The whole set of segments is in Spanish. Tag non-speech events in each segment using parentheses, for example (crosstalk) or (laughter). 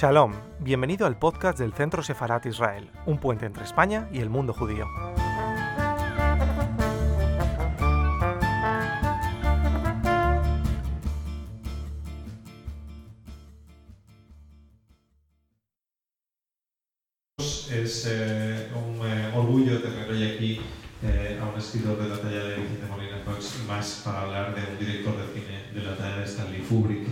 Shalom, bienvenido al podcast del Centro Sefarat Israel, un puente entre España y el mundo judío. Es eh, un eh, orgullo tener hoy aquí eh, a un escritor de la talla de Vicente Molina Fox y más para hablar de un director de cine de la talla de Stanley Kubrick.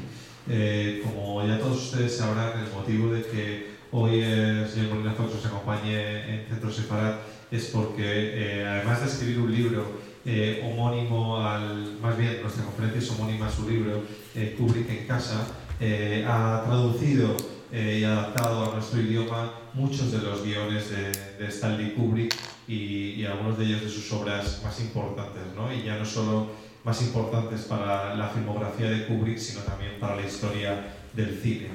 Eh, como ya todos ustedes sabrán, el motivo de que hoy el señor Molina Fox nos acompañe en Centro Separat es porque, eh, además de escribir un libro eh, homónimo al, más bien nuestra conferencia es homónima a su libro, eh, Kubrick en casa, eh, ha traducido eh, y adaptado a nuestro idioma muchos de los guiones de, de Stanley Kubrick y, y algunos de ellos de sus obras más importantes, ¿no? Y ya no solo más importantes para la filmografía de Kubrick, sino también para la historia del cine.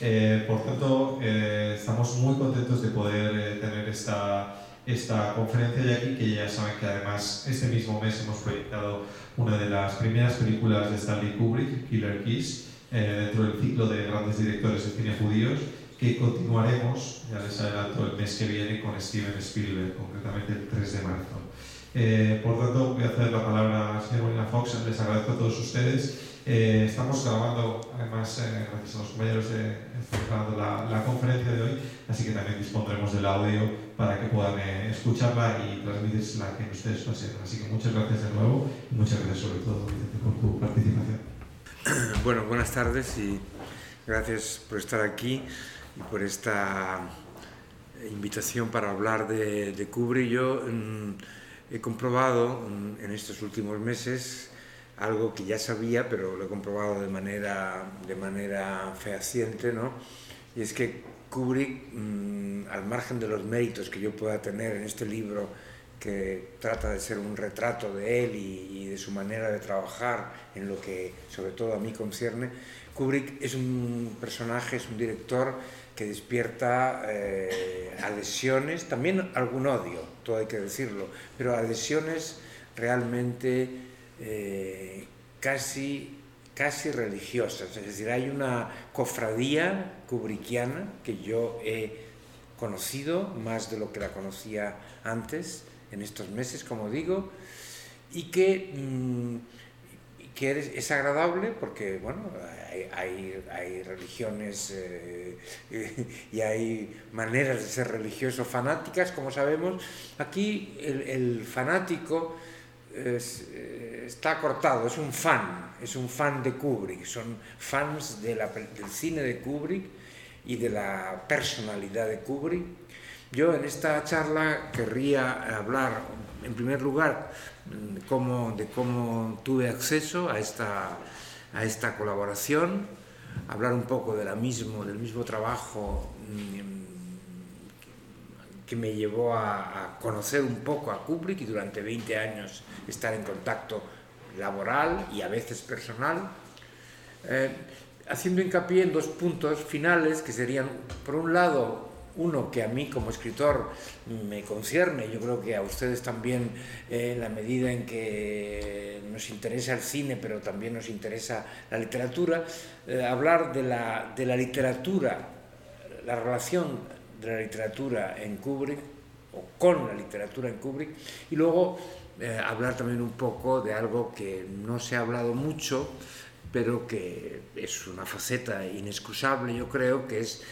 Eh, por tanto, eh, estamos muy contentos de poder eh, tener esta, esta conferencia de aquí, que ya saben que además este mismo mes hemos proyectado una de las primeras películas de Stanley Kubrick, Killer Kiss, eh, dentro del ciclo de grandes directores de cine judíos, que continuaremos, ya les adelanto, el mes que viene con Steven Spielberg, concretamente el 3 de marzo. Eh, por tanto, voy a hacer la palabra al señor Molina Fox, les agradezco a todos ustedes. Eh, estamos grabando, además, eh, gracias a los compañeros, de, la, la, conferencia de hoy, así que también dispondremos del audio para que puedan eh, escucharla y transmitírsela a quien ustedes sepan. Así que muchas gracias de nuevo y muchas gracias sobre todo, por tu participación. (coughs) Bueno, buenas tardes y gracias por estar aquí y por esta invitación para hablar de, de Kubrick. Yo mmm, he comprobado en estos últimos meses algo que ya sabía, pero lo he comprobado de manera, de manera fehaciente, ¿no? Y es que Kubrick, mmm, al margen de los méritos que yo pueda tener en este libro, que trata de ser un retrato de él y, y, de su manera de trabajar en lo que sobre todo a mí concierne, Kubrick es un personaje, es un director que despierta eh, adhesiones, también algún odio, todo hay que decirlo, pero adhesiones realmente eh, casi, casi religiosas. Es decir, hay una cofradía kubrickiana que yo he conocido más de lo que la conocía antes, en estos meses, como digo, y que, mmm, que es, agradable porque, bueno, hay, hay, hay religiones eh, (laughs) y hay maneras de ser religioso fanáticas, como sabemos. Aquí el, el fanático es, eh, está cortado, es un fan, es un fan de Kubrick, son fans de la, del cine de Kubrick y de la personalidad de Kubrick yo en esta charla querría hablar, en primer lugar, cómo, de cómo tuve acceso a esta, a esta colaboración, hablar un poco de la mismo, del mismo trabajo que me llevó a, a, conocer un poco a Kubrick y durante 20 años estar en contacto laboral y a veces personal, eh, haciendo hincapié en dos puntos finales que serían, por un lado, uno que a mí como escritor me concierne, yo creo que a ustedes también eh, en la medida en que nos interesa el cine, pero también nos interesa la literatura, eh, hablar de la, de la literatura, la relación de la literatura en Kubrick, o con la literatura en Kubrick, y luego eh, hablar también un poco de algo que no se ha hablado mucho, pero que es una faceta inexcusable, yo creo, que es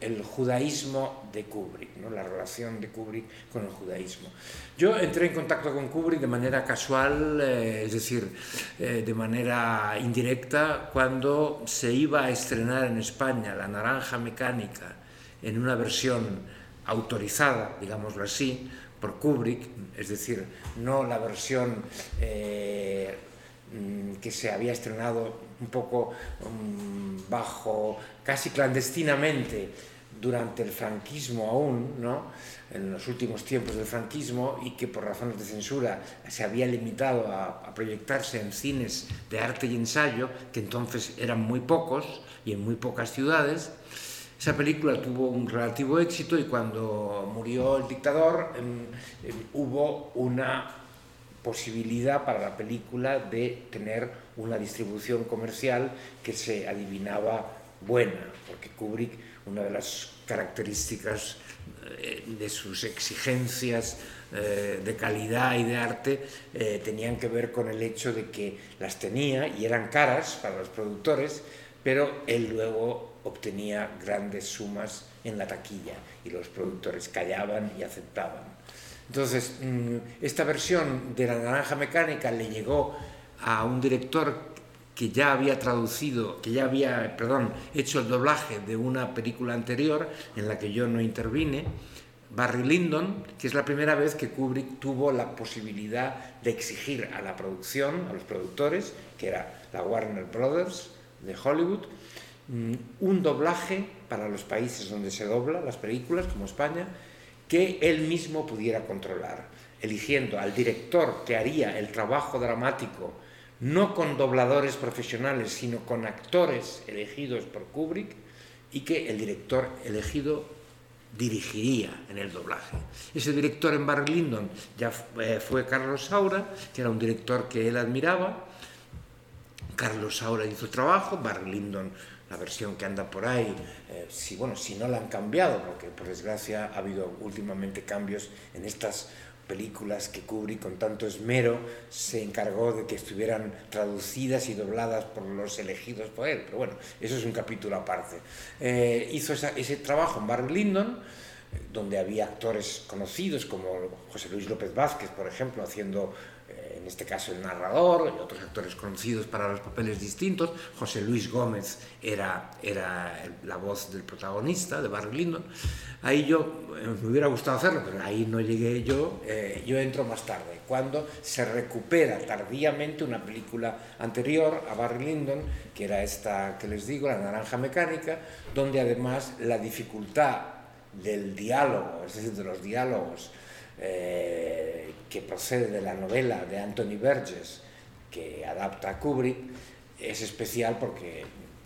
el, judaísmo de Kubrick, ¿no? la relación de Kubrick con el judaísmo. Yo entré en contacto con Kubrick de manera casual, eh, es decir, eh, de manera indirecta, cuando se iba a estrenar en España La Naranja Mecánica en una versión autorizada, digámoslo así, por Kubrick, es decir, no la versión... Eh, que se había estrenado un poco um, bajo, casi clandestinamente, durante el franquismo aún, ¿no? en los últimos tiempos del franquismo, y que por razones de censura se había limitado a, a, proyectarse en cines de arte y ensayo, que entonces eran muy pocos y en muy pocas ciudades. Esa película tuvo un relativo éxito y cuando murió el dictador eh, eh, hubo una posibilidad para la película de tener una distribución comercial que se adivinaba buena, porque Kubrick, una de las características eh, de sus exigencias eh, de calidad y de arte eh, tenían que ver con el hecho de que las tenía y eran caras para los productores, pero él luego obtenía grandes sumas en la taquilla y los productores callaban y aceptaban. Entonces, mm, esta versión de La Naranja Mecánica le llegó a un director que ya había traducido, que ya había, perdón, hecho el doblaje de una película anterior en la que yo no intervine, Barry Lyndon, que es la primera vez que Kubrick tuvo la posibilidad de exigir a la producción, a los productores, que era la Warner Brothers de Hollywood, mm, un doblaje para los países donde se dobla las películas, como España, que él mismo pudiera controlar, eligiendo al director que haría el trabajo dramático no con dobladores profesionales, sino con actores elegidos por Kubrick y que el director elegido dirigiría en el doblaje. Ese director en Barry Lyndon ya eh, fue Carlos Saura, que era un director que él admiraba. Carlos Saura hizo trabajo, Barry Lyndon, la versión que anda por ahí, eh, si, bueno, si no la han cambiado, porque por desgracia ha habido últimamente cambios en estas películas que Kubrick con tanto esmero se encargó de que estuvieran traducidas y dobladas por los elegidos por él. Pero bueno, eso es un capítulo aparte. Eh, hizo ese trabajo en Barry Lyndon, donde había actores conocidos como José Luis López Vázquez, por ejemplo, haciendo en este caso el narrador, y otros actores conocidos para los papeles distintos. José Luis Gómez era, era la voz del protagonista de Barry Lyndon. Ahí yo eh, me hubiera gustado hacerlo, pero ahí no llegué yo. Eh, yo entro más tarde, cuando se recupera tardíamente una película anterior a Barry Lyndon, que era esta que les digo, La Naranja Mecánica, donde además la dificultad del diálogo, es decir, de los diálogos, eh, que procede de la novela de Anthony Burgess, que adapta a Kubrick, es especial porque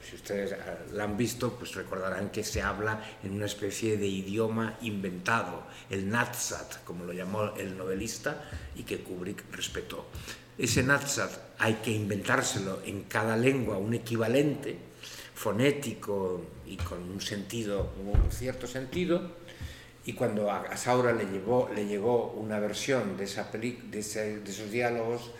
si ustedes la han visto, pues recordarán que se habla en una especie de idioma inventado, el Natsat, como lo llamó el novelista, y que Kubrick respetó. Ese Natsat hay que inventárselo en cada lengua, un equivalente fonético y con un sentido, un cierto sentido, y cuando a Saura le, llevó, le llegó una versión de, esa de, de, esos diálogos,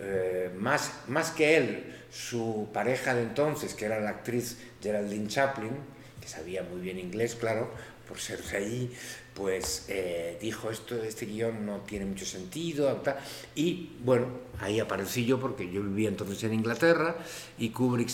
eh, más, que él, su pareja de entonces, que era la actriz Geraldine Chaplin, que sabía muy bien inglés, claro, por ser de allí, pues eh, dijo esto, este guion no tiene mucho sentido, y bueno, ahí aparecí yo porque yo vivía entonces en Inglaterra y Kubrick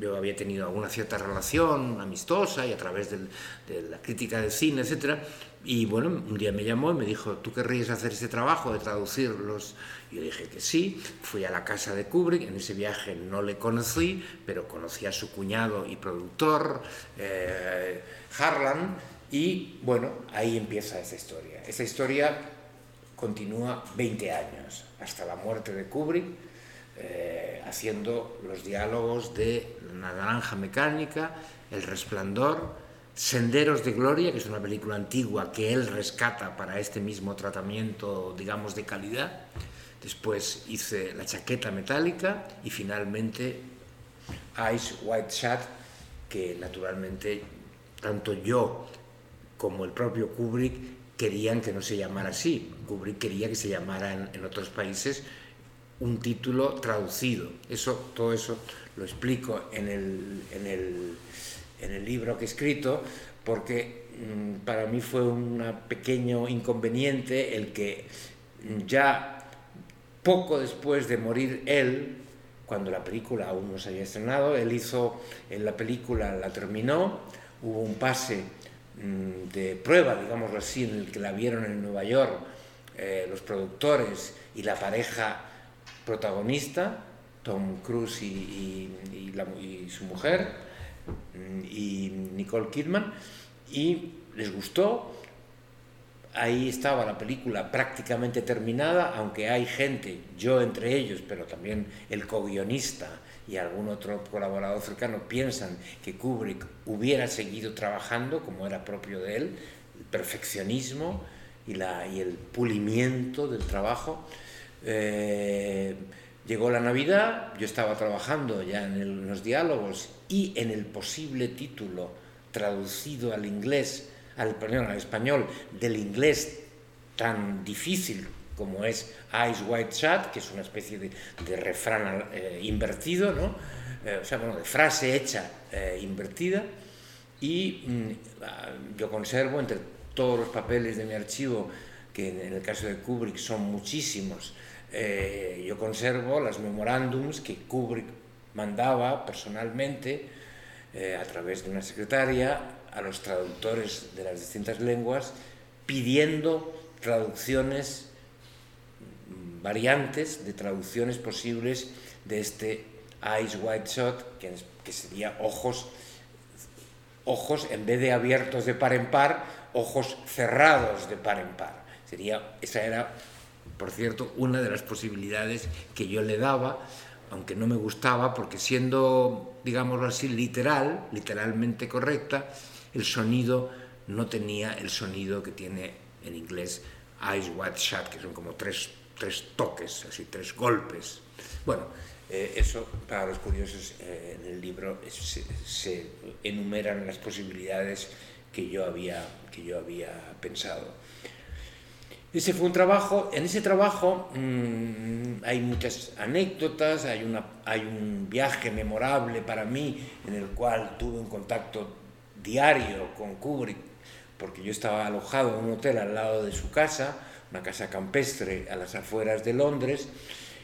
yo había tenido alguna cierta relación amistosa y a través del, de la crítica de cine, etc. Y bueno, un día me llamó y me dijo, ¿tú querrías hacer este trabajo de traducirlos? Yo dije que sí, fui a la casa de Kubrick, en ese viaje no le conocí, pero conocí a su cuñado y productor, eh, Harlan, y bueno, ahí empieza esa historia. Esa historia continúa 20 años, hasta la muerte de Kubrick, eh, haciendo los diálogos de La Naranja Mecánica, El Resplandor, Senderos de Gloria, que es una película antigua que él rescata para este mismo tratamiento, digamos, de calidad. Después hice La Chaqueta Metálica y finalmente Ice White Chat, que naturalmente tanto yo como el propio Kubrick querían que no se llamara así. Kubrick quería que se llamara en, en otros países un título traducido. Eso, todo eso lo explico en el, en el, en el libro que he escrito, porque mm, para mí fue un pequeño inconveniente el que ya poco después de morir él, cuando la película aún no se había estrenado, él hizo en la película, la terminó, hubo un pase mm, de prueba, digámoslo así, en el que la vieron en Nueva York eh, los productores y la pareja protagonista, Tom Cruise y, su mujer, mm, y Nicole Kidman, y les gustó. Ahí estaba la película prácticamente terminada, aunque hay gente, yo entre ellos, pero también el co-guionista y algún otro colaborador cercano, piensan que Kubrick hubiera seguido trabajando como era propio de él, el perfeccionismo y, la, y el pulimiento del trabajo. Eh, Llegó la Navidad, yo estaba trabajando ya en, los diálogos y en el posible título traducido al inglés, al, al español, del inglés tan difícil como es Eyes White Shut, que es una especie de, refrán eh, invertido, ¿no? Eh, o sea, bueno, de frase hecha eh, invertida, y mm, ah, yo conservo entre todos los papeles de mi archivo, que en el caso de Kubrick son muchísimos, yo conservo las memorándums que Kubrick mandaba personalmente a través de una secretaria a los traductores de las distintas lenguas pidiendo traducciones variantes de traducciones posibles de este Eyes Wide Shot, que, que sería ojos, ojos en vez de abiertos de par en par, ojos cerrados de par en par. Sería, esa era, por cierto, una de las posibilidades que yo le daba, aunque no me gustaba, porque siendo, digámoslo así, literal, literalmente correcta, el sonido no tenía el sonido que tiene en inglés Eyes Wide Shut, que son como tres tres toques, así tres golpes. Bueno, eh, eso para los curiosos eh, en el libro se, enumeran las posibilidades que yo había, que yo había pensado. Ese fue un trabajo, en ese trabajo mm, hay muchas anécdotas, hay, una, hay un viaje memorable para mí en el cual tuve un contacto diario con Kubrick, porque yo estaba alojado en un hotel al lado de su casa, una casa campestre a las afueras de Londres,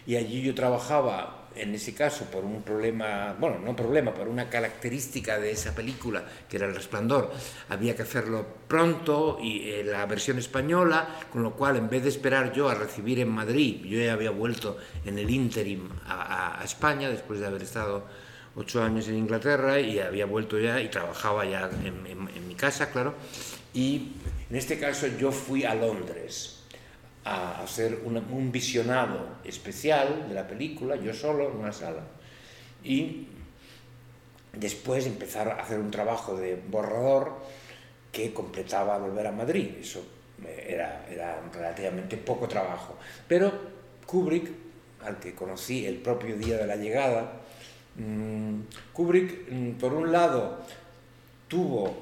y allí yo trabajaba, en ese caso, por un problema, bueno, no problema, por una característica de esa película, que era El Resplandor. Había que hacerlo pronto y eh, la versión española, con lo cual, en vez de esperar yo a recibir en Madrid, yo ya había vuelto en el interim a, España, después de haber estado ocho años en Inglaterra, y había vuelto ya y trabajaba ya en, en mi casa, claro. Y en este caso yo fui a Londres a hacer un visionado especial de la película, yo solo en una sala, y después empezar a hacer un trabajo de borrador que completaba Volver a Madrid. Eso era, era relativamente poco trabajo. Pero Kubrick, al que conocí el propio día de la llegada, mm, Kubrick, mm, por un lado, tuvo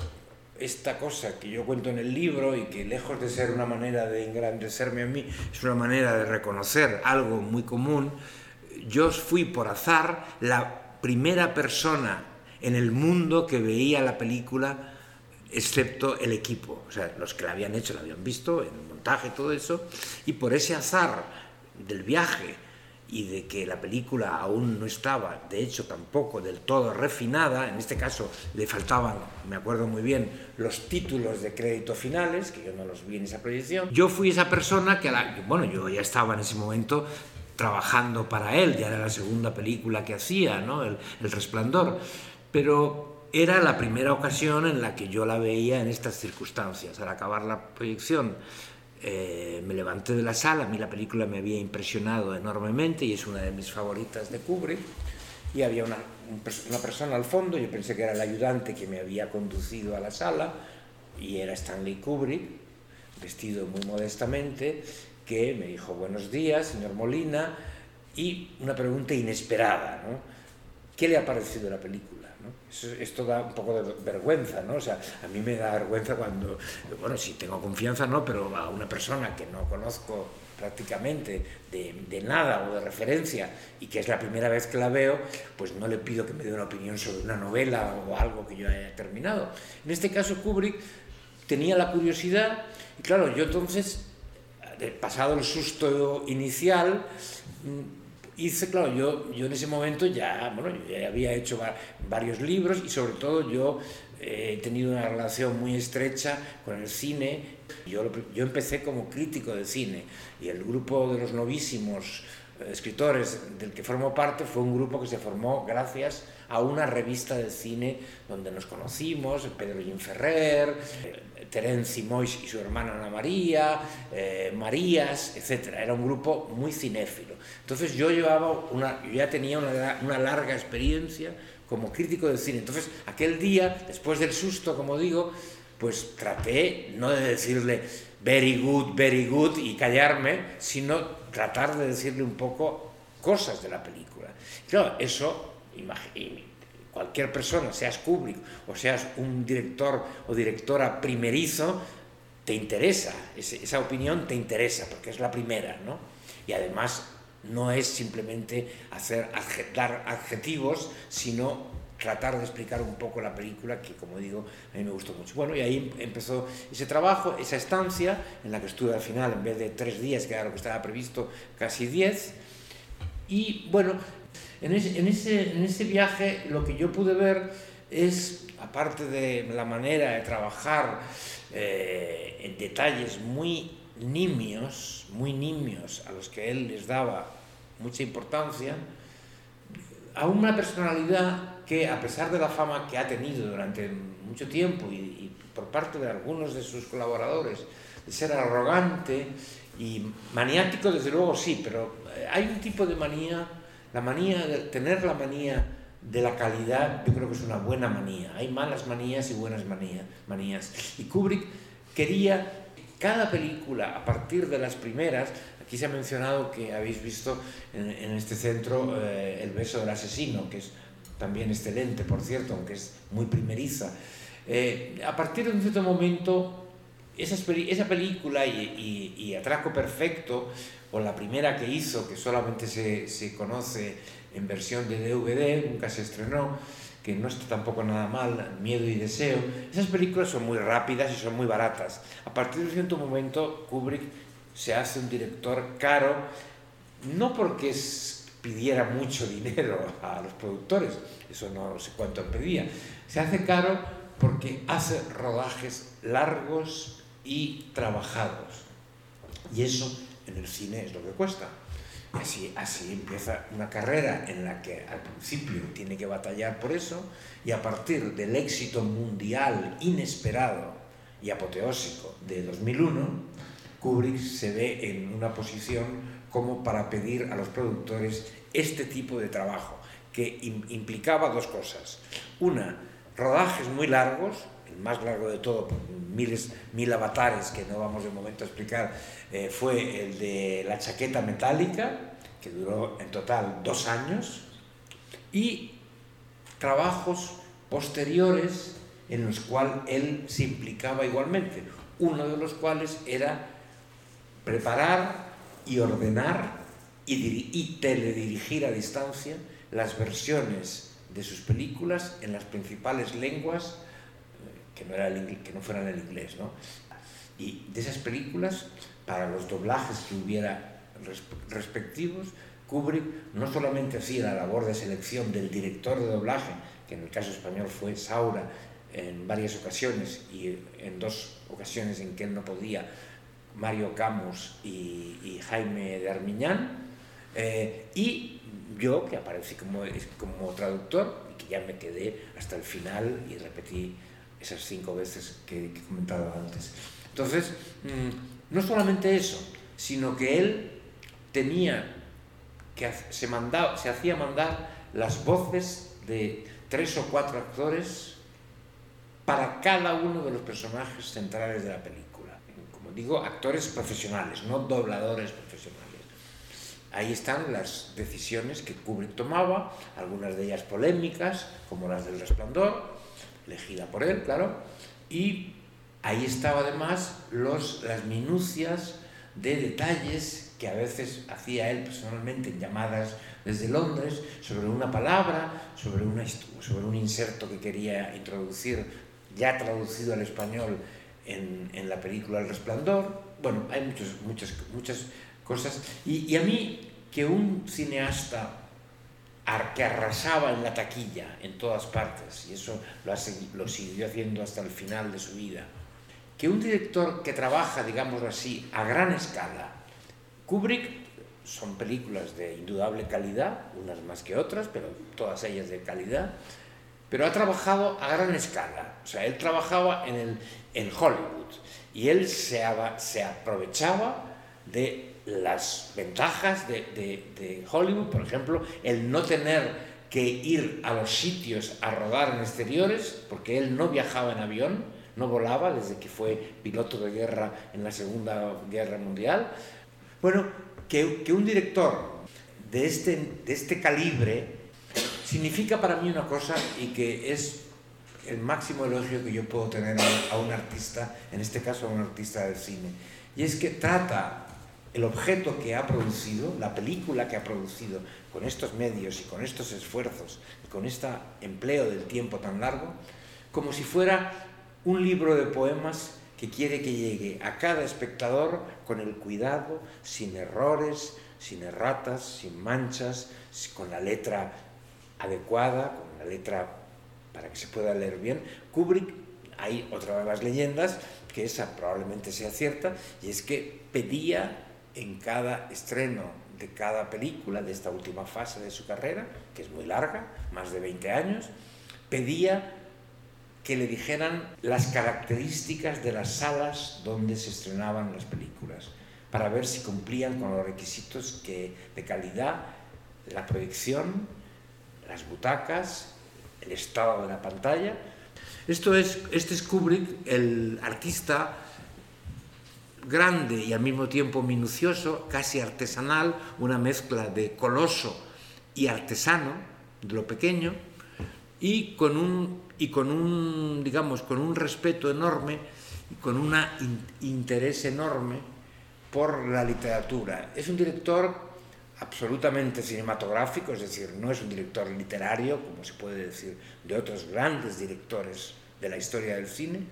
esta cosa que yo cuento en el libro y que lejos de ser una manera de engrandecerme a mí, es una manera de reconocer algo muy común, yo fui por azar la primera persona en el mundo que veía la película excepto el equipo, o sea, los que la habían hecho, la habían visto en el montaje, todo eso, y por ese azar del viaje y de que la película aún no estaba, de hecho tampoco del todo refinada, en este caso le faltaban, me acuerdo muy bien, los títulos de crédito finales, que yo no los vi en esa proyección, yo fui esa persona que, bueno, yo ya estaba en ese momento trabajando para él, ya era la segunda película que hacía, ¿no? el, el Resplandor, pero era la primera ocasión en la que yo la veía en estas circunstancias, al acabar la proyección eh, me levanté de la sala, a mí la película me había impresionado enormemente y es una de mis favoritas de Kubrick. Y había una, una persona al fondo, yo pensé que era el ayudante que me había conducido a la sala, y era Stanley Kubrick, vestido muy modestamente, que me dijo buenos días, señor Molina, y una pregunta inesperada, ¿no? ¿Qué le ha parecido la película? Esto da un poco de vergüenza, ¿no? O sea, a mí me da vergüenza cuando, bueno, si tengo confianza, no, pero a una persona que no conozco prácticamente de, de, nada o de referencia y que es la primera vez que la veo, pues no le pido que me dé una opinión sobre una novela o algo que yo haya terminado. En este caso, Kubrick tenía la curiosidad y claro, yo entonces, pasado el susto inicial, hice, claro, yo, yo en ese momento ya, bueno, ya había hecho varios libros y sobre todo yo eh, he tenido una relación muy estrecha con el cine. Yo, yo empecé como crítico de cine y el grupo de los novísimos eh, escritores del que formo parte fue un grupo que se formó gracias a una revista de cine donde nos conocimos, Pedro Ferrer, eh, Terence Moix y su hermana Ana María, eh, Marías, etc. Era un grupo muy cinéfilo. Entonces yo llevaba una, yo ya tenía una, una larga experiencia como crítico de cine. Entonces aquel día, después del susto, como digo, pues traté no de decirle very good, very good y callarme, sino tratar de decirle un poco cosas de la película. Claro, eso, cualquier persona, seas Kubrick o seas un director o directora primerizo, te interesa, esa opinión te interesa, porque es la primera, ¿no? Y además no es simplemente hacer, dar adjetivos, sino tratar de explicar un poco la película, que como digo, a mí me gustó mucho. Bueno, y ahí empezó ese trabajo, esa estancia, en la que estuve al final, en vez de tres días, que era lo que estaba previsto, casi diez. Y bueno, en ese viaje lo que yo pude ver es, aparte de la manera de trabajar eh, en detalles muy nimios, muy nimios, a los que él les daba mucha importancia, a una personalidad que, a pesar de la fama que ha tenido durante mucho tiempo y, por parte de algunos de sus colaboradores, de ser arrogante y maniático, desde luego sí, pero eh, hay un tipo de manía, la manía de tener la manía de la calidad, yo creo que es una buena manía. Hay malas manías y buenas manías. Y Kubrick quería cada película, a partir de las primeras, Aquí se ha mencionado que habéis visto en, este centro eh, El beso del asesino, que es también excelente, por cierto, aunque es muy primeriza. Eh, a partir de un cierto momento, esa, esa película y, y, Atraco Perfecto, o la primera que hizo, que solamente se, se conoce en versión de DVD, nunca se estrenó, que no está tampoco nada mal, Miedo y Deseo, esas películas son muy rápidas y son muy baratas. A partir de cierto momento, Kubrick se hace un director caro, no porque pidiera mucho (laughs) dinero a los productores, eso no sé cuánto pedía, se hace caro porque hace rodajes largos y trabajados. Y eso en el cine es lo que cuesta. Así, así empieza una carrera en la que al principio tiene que batallar por eso y a partir del éxito mundial inesperado y apoteósico de 2001, Kubrick se ve en una posición como para pedir a los productores este tipo de trabajo, que implicaba dos cosas. Una, rodajes muy largos, el más largo de todo, miles, mil avatares que no vamos de momento a explicar, eh, fue el de la chaqueta metálica, que duró en total dos años, y trabajos posteriores en los cuales él se implicaba igualmente, uno de los cuales era preparar y ordenar y, teledirigir a distancia las versiones de sus películas en las principales lenguas que no, era que no fueran el inglés. ¿no? Y de esas películas, para los doblajes que hubiera respectivos, Kubrick no solamente hacía la labor de selección del director de doblaje, que en el caso español fue Saura en varias ocasiones y en dos ocasiones en que él no podía Mario Camus y, Jaime de Armiñán, eh, y yo, que aparecí como, como traductor, y que ya me quedé hasta el final y repetí esas cinco veces que, he comentado antes. Entonces, mm, no solamente eso, sino que él tenía que se, mandaba, se hacía mandar las voces de tres o cuatro actores para cada uno de los personajes centrales de la película digo actores profesionales, no dobladores profesionales. Ahí están las decisiones que Kubrick tomaba, algunas de ellas polémicas, como las del resplandor, elegida por él, claro, y ahí estaba además los, las minucias de detalles que a veces hacía él personalmente en llamadas desde Londres sobre una palabra, sobre, una, sobre un inserto que quería introducir, ya traducido al español en, la película El Resplandor. Bueno, hay muchas, muchas, muchas cosas. Y, a mí, que un cineasta que arrasaba en la taquilla en todas partes, y eso lo, siguió haciendo hasta el final de su vida, que un director que trabaja, digámoslo así, a gran escala, Kubrick son películas de indudable calidad, unas más que otras, pero todas ellas de calidad, pero ha trabajado a gran escala. O sea, él trabajaba en, el, en Hollywood y él se aprovechaba de las ventajas de, Hollywood, por ejemplo, el no tener que ir a los sitios a rodar en exteriores, porque él no viajaba en avión, no volaba desde que fue piloto de guerra en la Segunda Guerra Mundial. Bueno, que, que un director de este, de este calibre significa para mí una cosa y que es el máximo elogio que yo puedo tener a un artista, en este caso a un artista del cine, y es que trata el objeto que ha producido, la película que ha producido con estos medios y con estos esfuerzos y con este empleo del tiempo tan largo, como si fuera un libro de poemas que quiere que llegue a cada espectador con el cuidado, sin errores, sin erratas, sin manchas, con la letra adecuada, con la letra para que se pueda leer bien. Kubrick, hay otra de las leyendas, que esa probablemente sea cierta, y es que pedía en cada estreno de cada película, de esta última fase de su carrera, que es muy larga, más de 20 años, pedía que le dijeran las características de las salas donde se estrenaban las películas, para ver si cumplían con los requisitos que, de calidad, la proyección, las butacas, el estado de la pantalla. Esto es, este es Kubrick, el artista grande y al mismo tiempo minucioso, casi artesanal, una mezcla de coloso y artesano, de lo pequeño, y con un, y con un digamos, con un respeto enorme y con un interés enorme por la literatura. Es un director absolutamente cinematográfico, es decir, no es un director literario, como se puede decir de otros grandes directores de la historia del cine,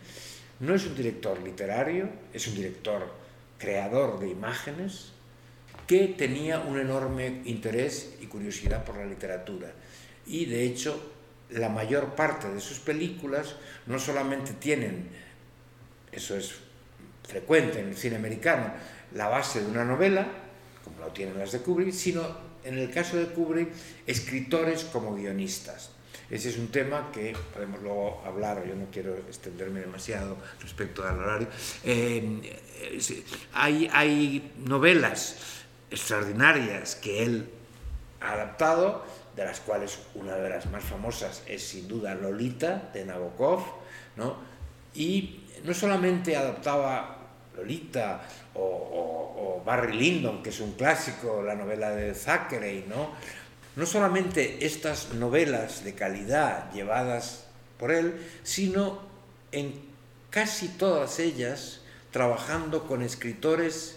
no es un director literario, es un director creador de imágenes que tenía un enorme interés y curiosidad por la literatura. Y de hecho, la mayor parte de sus películas no solamente tienen, eso es frecuente en el cine americano, la base de una novela, como lo tienen las de Kubrick, sino en el caso de Kubrick, escritores como guionistas. Ese es un tema que podemos luego hablar, yo no quiero extenderme demasiado respecto al horario. Eh, hay, hay novelas extraordinarias que él ha adaptado, de las cuales una de las más famosas es sin duda Lolita de Nabokov, ¿no? y no solamente adaptaba Lolita o, Barry Lyndon, que es un clásico, la novela de Thackeray, ¿no? No solamente estas novelas de calidad llevadas por él, sino en casi todas ellas trabajando con escritores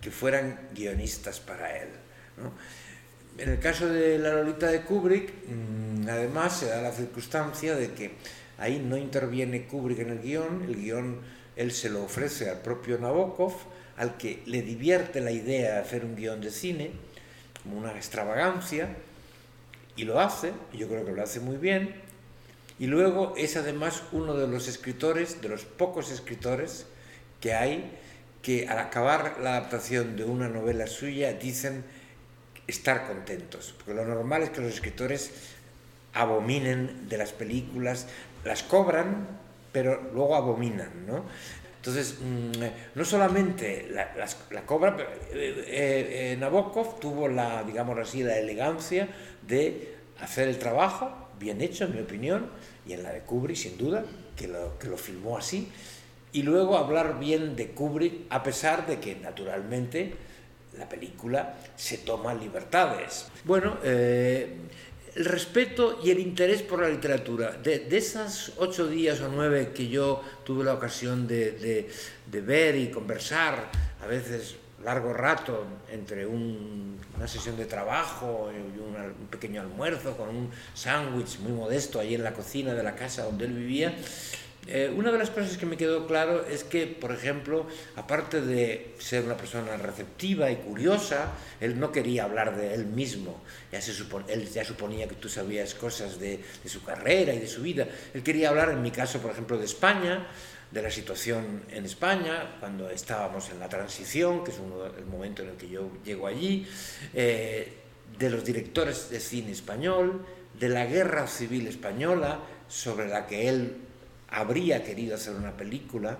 que fueran guionistas para él. En el caso de La Lolita de Kubrick, mm, además se da la circunstancia de que ahí no interviene Kubrick en el guion, el guion él se lo ofrece al propio Nabokov, al que le divierte la idea de hacer un guion de cine, como una extravagancia, y lo hace, y yo creo que lo hace muy bien, y luego es además uno de los escritores, de los pocos escritores que hay, que al acabar la adaptación de una novela suya dicen estar contentos, porque lo normal es que los escritores abominen de las películas, las cobran, pero luego abominan, ¿no? Entonces, mm, no solamente la, cobra, eh, eh, eh, Nabokov tuvo la, digamos así, la elegancia de hacer el trabajo, bien hecho en mi opinión, y en la de Kubrick sin duda, que lo, que lo filmó así, y luego hablar bien de Kubrick, a pesar de que naturalmente la película se toma libertades. Bueno, el respeto y el interés por la literatura. De, de esas ocho días o nueve que yo tuve la ocasión de, de, de ver y conversar, a veces largo rato, entre un, una sesión de trabajo y un, un pequeño almuerzo con un sándwich muy modesto ahí en la cocina de la casa donde él vivía, eh, una de las cosas que me quedó claro es que, por ejemplo, aparte de ser una persona receptiva y curiosa, él no quería hablar de él mismo. Ya se él ya suponía que tú sabías cosas de, de, su carrera y de su vida. Él quería hablar, en mi caso, por ejemplo, de España, de la situación en España, cuando estábamos en la transición, que es uno, el momento en el que yo llego allí, eh, de los directores de cine español, de la guerra civil española, sobre la que él habría querido hacer una película,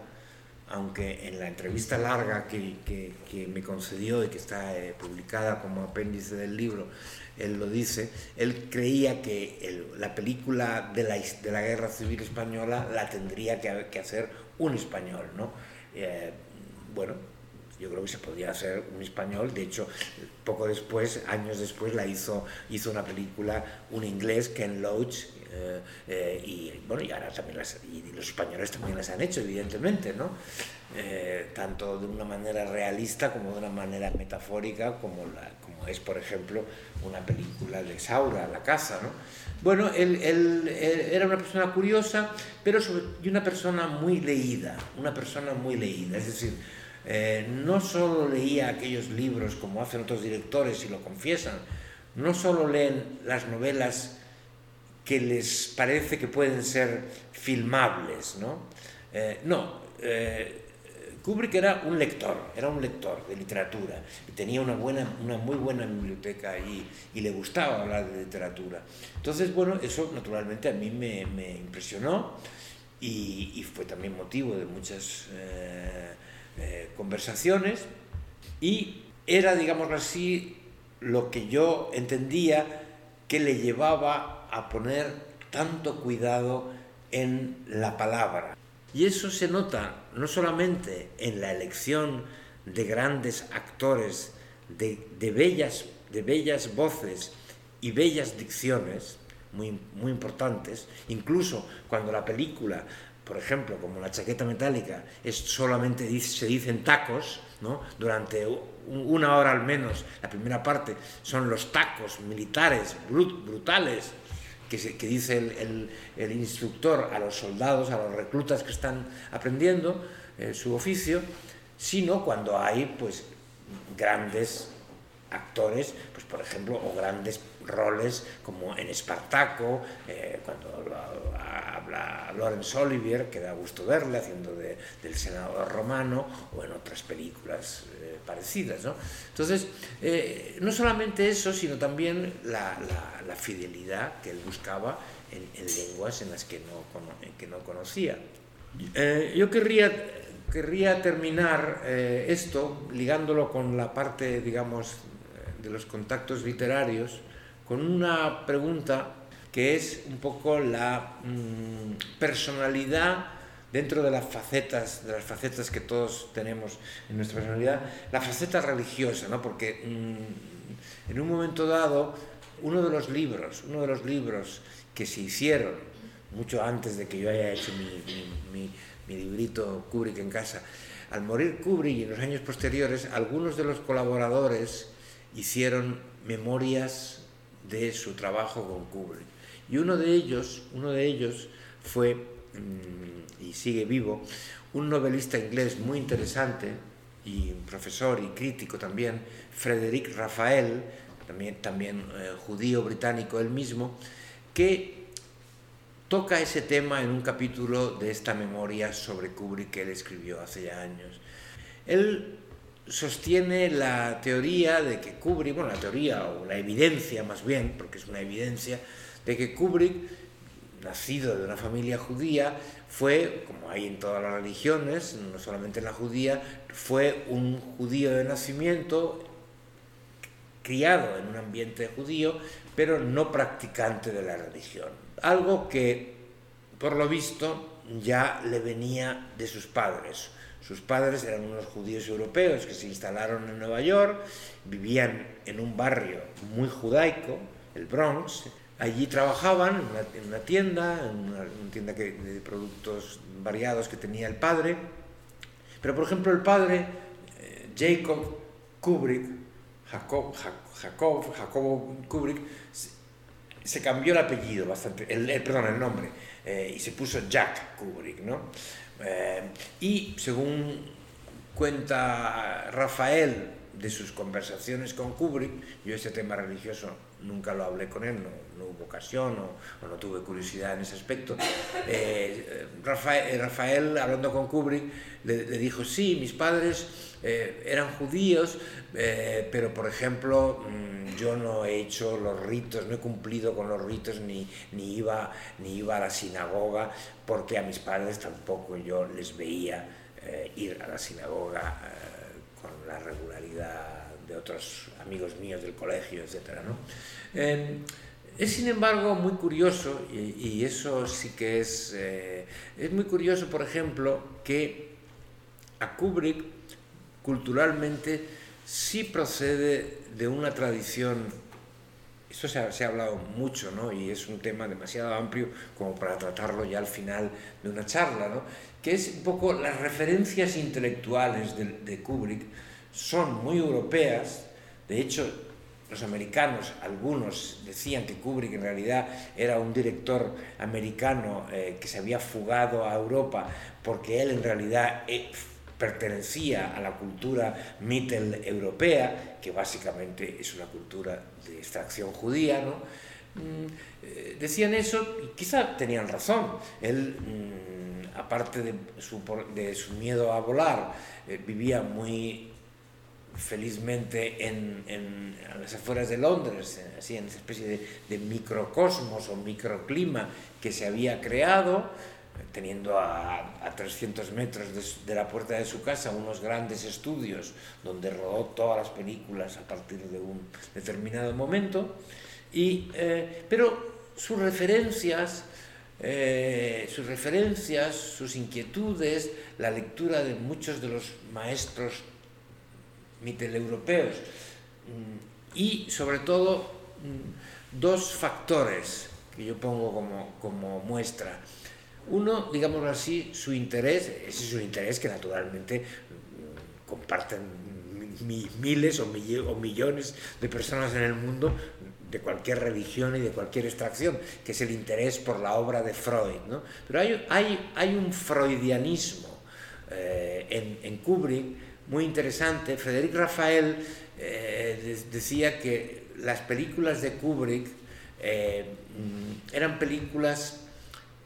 aunque en la entrevista larga que, que, me concedió y que está eh, publicada como apéndice del libro, él lo dice, él creía que la película de la, de la, Guerra Civil Española la tendría que, que hacer un español, ¿no? Eh, bueno, yo creo que se podría hacer un español, de hecho, poco después, años después, la hizo, hizo una película, un inglés, Ken Loach, eh, eh, y bueno, y ahora también las, y los españoles también las han hecho, evidentemente, ¿no? Eh, tanto de una manera realista como de una manera metafórica, como, la, como es, por ejemplo, una película de Saura, La Casa, ¿no? Bueno, él, él, era una persona curiosa, pero sobre, y una persona muy leída, una persona muy leída, es decir, eh, no solo leía aquellos libros como hacen otros directores y lo confiesan, no solo leen las novelas que les parece que pueden ser filmables, ¿no? Eh, no, eh, Kubrick era un lector, era un lector de literatura tenía una, buena, una muy buena biblioteca y, y le gustaba hablar de literatura. Entonces, bueno, eso naturalmente a mí me, me impresionó y, y, fue también motivo de muchas eh, eh, conversaciones y era, digamos así, lo que yo entendía que le llevaba a poner tanto cuidado en la palabra. Y eso se nota no solamente en la elección de grandes actores, de, de, bellas, de bellas voces y bellas dicciones, muy, muy importantes, incluso cuando la película, por ejemplo, como la chaqueta metálica, es solamente se dicen tacos, ¿no? durante una hora al menos, la primera parte, son los tacos militares brut, brutales, que, dice el, instructor a los soldados, a los reclutas que están aprendiendo eh, su oficio, sino cuando hay pues grandes actores, pues por ejemplo, o grandes roles como en Espartaco, eh, cuando habla Laurence Olivier, que da gusto verle haciendo de, del senador romano, o en otras películas eh, parecidas. ¿no? Entonces, eh, no solamente eso, sino también la, la, la fidelidad que él buscaba en, en, lenguas en las que no, que no conocía. yo querría querría terminar eh, esto ligándolo con la parte, digamos, de los contactos literarios, con una pregunta que es un poco la mmm, personalidad dentro de las facetas, de las facetas que todos tenemos en nuestra personalidad, la faceta religiosa, ¿no? Porque mmm, en un momento dado, uno de los libros, uno de los libros que se hicieron mucho antes de que yo haya hecho mi, mi, mi, mi librito Kubrick en casa, al morir Kubrick y en los años posteriores, algunos de los colaboradores hicieron memorias de su trabajo con Kubrick. Y uno de ellos, uno de ellos fue, mmm, y sigue vivo, un novelista inglés muy interesante, y profesor y crítico también, Frederick Rafael, también, también eh, judío británico él mismo, que toca ese tema en un capítulo de esta memoria sobre Kubrick que él escribió hace ya años. Él sostiene la teoría de que Kubrick, bueno, la teoría o la evidencia más bien, porque es una evidencia, de que Kubrick, nacido de una familia judía, fue, como hay en todas las religiones, no solamente en la judía, fue un judío de nacimiento, criado en un ambiente judío, pero no practicante de la religión. Algo que, por lo visto, ya le venía de sus padres. Sus padres eran unos judíos europeos que se instalaron en Nueva York, vivían en un barrio muy judaico, el Bronx. Allí trabajaban en una, en una tienda, en una, tienda que, de productos variados que tenía el padre. Pero, por ejemplo, el padre, eh, Jacob Kubrick, Jacob, Jacob, Jacobo Kubrick, se, cambió el apellido bastante, el, el nombre, eh, y se puso Jack Kubrick, ¿no? Eh, y según cuenta Rafael de sus conversaciones con Kubrick, yo este tema religioso nunca lo hablé con él, no, no hubo ocasión o, no tuve curiosidad en ese aspecto. Eh, Rafael, Rafael, hablando con Kubrick, le, le dijo, sí, mis padres eh, eran judíos, eh, pero por ejemplo, mmm, yo no he hecho los ritos, no he cumplido con los ritos, ni, ni, iba, ni iba a la sinagoga, porque a mis padres tampoco yo les veía eh, ir a la sinagoga con la regularidad de otros amigos míos del colegio, etc. ¿no? Eh, es sin embargo muy curioso, y, y eso sí que es, eh, es muy curioso, por ejemplo, que a Kubrick culturalmente sí procede de una tradición, esto se ha, hablado mucho, ¿no? y es un tema demasiado amplio como para tratarlo ya al final de una charla, ¿no? que es un poco las referencias intelectuales de, de Kubrick son muy europeas, de hecho los americanos, algunos decían que Kubrick en realidad era un director americano eh, que se había fugado a Europa porque él en realidad eh, pertenecía a la cultura mittel-europea, que básicamente es una cultura de extracción judía, ¿no? Mm, eh, decían eso y quizá tenían razón. Él, mm, aparte de su, miedo a volar, vivía muy felizmente en, en, las afueras de Londres, así en esa especie de, microcosmos o microclima que se había creado, teniendo a, a 300 metros de, la puerta de su casa unos grandes estudios donde rodó todas las películas a partir de un determinado momento, y, eh, pero sus referencias, eh, sus referencias, sus inquietudes, la lectura de muchos de los maestros mitteleuropeos mm, y sobre todo mm, dos factores que yo pongo como, como muestra. Uno, digámoslo así, su interés, ese es su interés que naturalmente mm, comparten miles o, millones de personas en el mundo de cualquier religión y de cualquier extracción, que es el interés por la obra de Freud. ¿no? Pero hay, hay, hay un freudianismo eh, en, en Kubrick muy interesante. Frederic Rafael eh, decía que las películas de Kubrick eh, mm, eran películas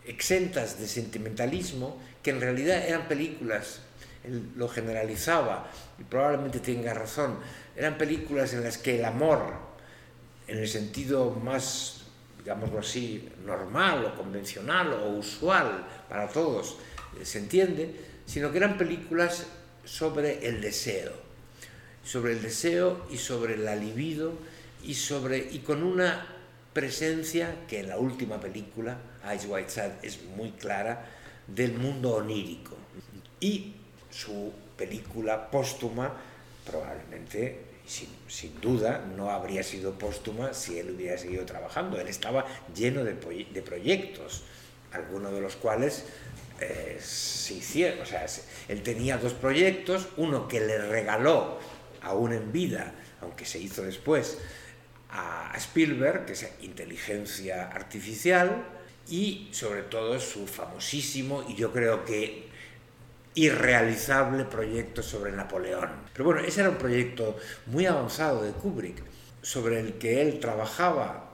exentas de sentimentalismo, que en realidad eran películas, él lo generalizaba y probablemente tenga razón, eran películas en las que el amor, en el sentido más, digámoslo así, normal o convencional o usual para todos, eh, se entiende, sino que eran películas sobre el deseo, sobre el deseo y sobre la libido y, sobre, y con una presencia que en la última película, Eyes White Side, es muy clara, del mundo onírico. Y su película póstuma probablemente, sin, sin, duda, no habría sido póstuma si él hubiera seguido trabajando. Él estaba lleno de, de proyectos, algunos de los cuales eh, se hicieron. O sea, él tenía dos proyectos, uno que le regaló, aún en vida, aunque se hizo después, a Spielberg, que es inteligencia artificial, y sobre todo su famosísimo y yo creo que irrealizable proyecto sobre Napoleón. Pero bueno, ese era un proyecto muy avanzado de Kubrick, sobre el que él trabajaba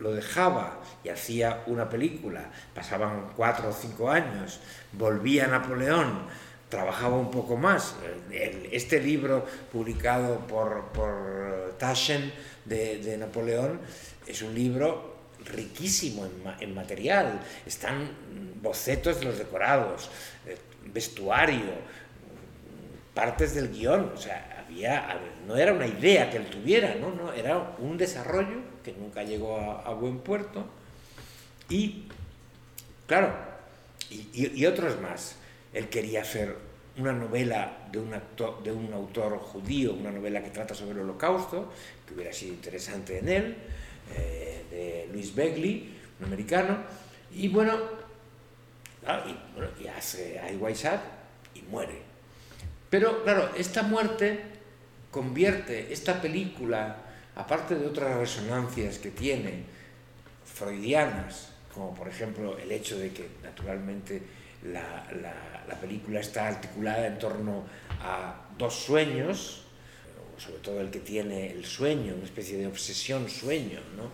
lo dejaba y hacía una película, pasaban cuatro o cinco años, volvía a Napoleón, trabajaba un poco más. Este libro publicado por, por Taschen de, Napoleón es un libro riquísimo en, material, están bocetos de los decorados, eh, vestuario, partes del guion, o sea, había, no era una idea que él tuviera, no, no, era un desarrollo que nunca llegó a, buen puerto. Y, claro, y, otros más. Él quería hacer una novela de un, de un autor judío, una novela que trata sobre el holocausto, que hubiera sido interesante en él, eh, de Luis Begley, un americano, y bueno, y, hace I y muere. Pero claro, esta muerte convierte esta película aparte de otras resonancias que tiene freudianas, como por ejemplo el hecho de que naturalmente la, película está articulada en torno a dos sueños, sobre todo el que tiene el sueño, una especie de obsesión sueño ¿no?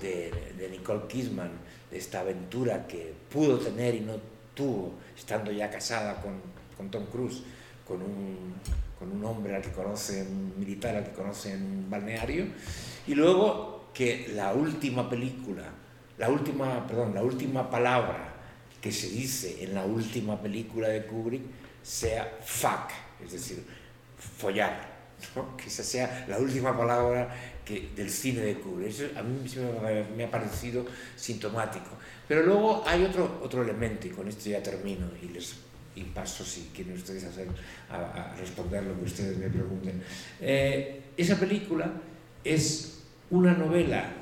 de, Nicole Kidman, de esta aventura que pudo tener y no tuvo, estando ya casada con, con Tom Cruise, con un con un hombre al que conoce, un militar al que conoce en un balneario, y luego que la última película, la última, perdón, la última palabra que se dice en la última película de Kubrick sea fuck, es decir, follar, que esa sea la última palabra que, del cine de Kubrick. Eso a mí me, me ha parecido sintomático. Pero luego hay otro, otro elemento, y con esto ya termino y les y paso si quieren ustedes hacer, a, responder lo que ustedes me pregunten. Eh, esa película es una novela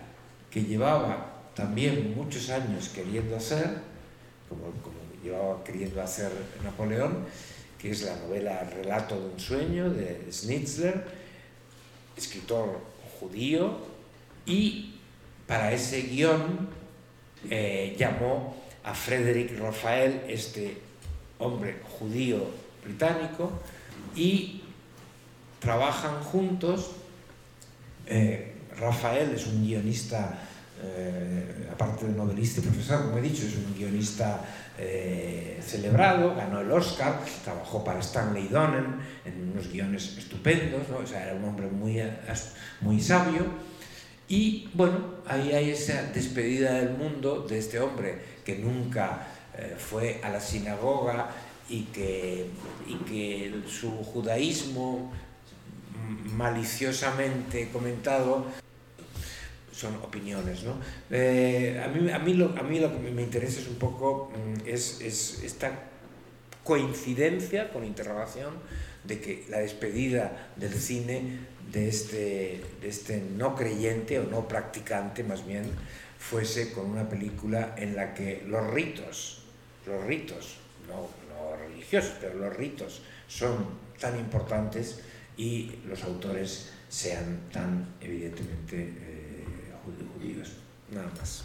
que llevaba también muchos años queriendo hacer, como, como llevaba queriendo hacer Napoleón, que es la novela Relato de un sueño de Schnitzler, escritor judío, y para ese guion eh, llamó a Frederick Rafael, este hombre judío británico, y trabajan juntos. Eh, Rafael es un guionista, eh, aparte de novelista y profesor, como he dicho, es un guionista celebrado, ganó el Oscar, trabajó para Stanley Donen en unos guiones estupendos, era un hombre muy, muy sabio. Y bueno, ahí hay esa despedida del mundo de este hombre que nunca eh, fue a la sinagoga y que, y que su judaísmo maliciosamente comentado son opiniones. ¿no? Eh, a, mí, a, mí lo, a mí lo que me interesa es un poco mm, es, es esta coincidencia con interrogación de que la despedida del cine de este, de este no creyente o no practicante más bien fuese con una película en la que los ritos, los ritos, no, no religiosos, pero los ritos son tan importantes y los autores sean tan evidentemente eh, judíos. Nada más.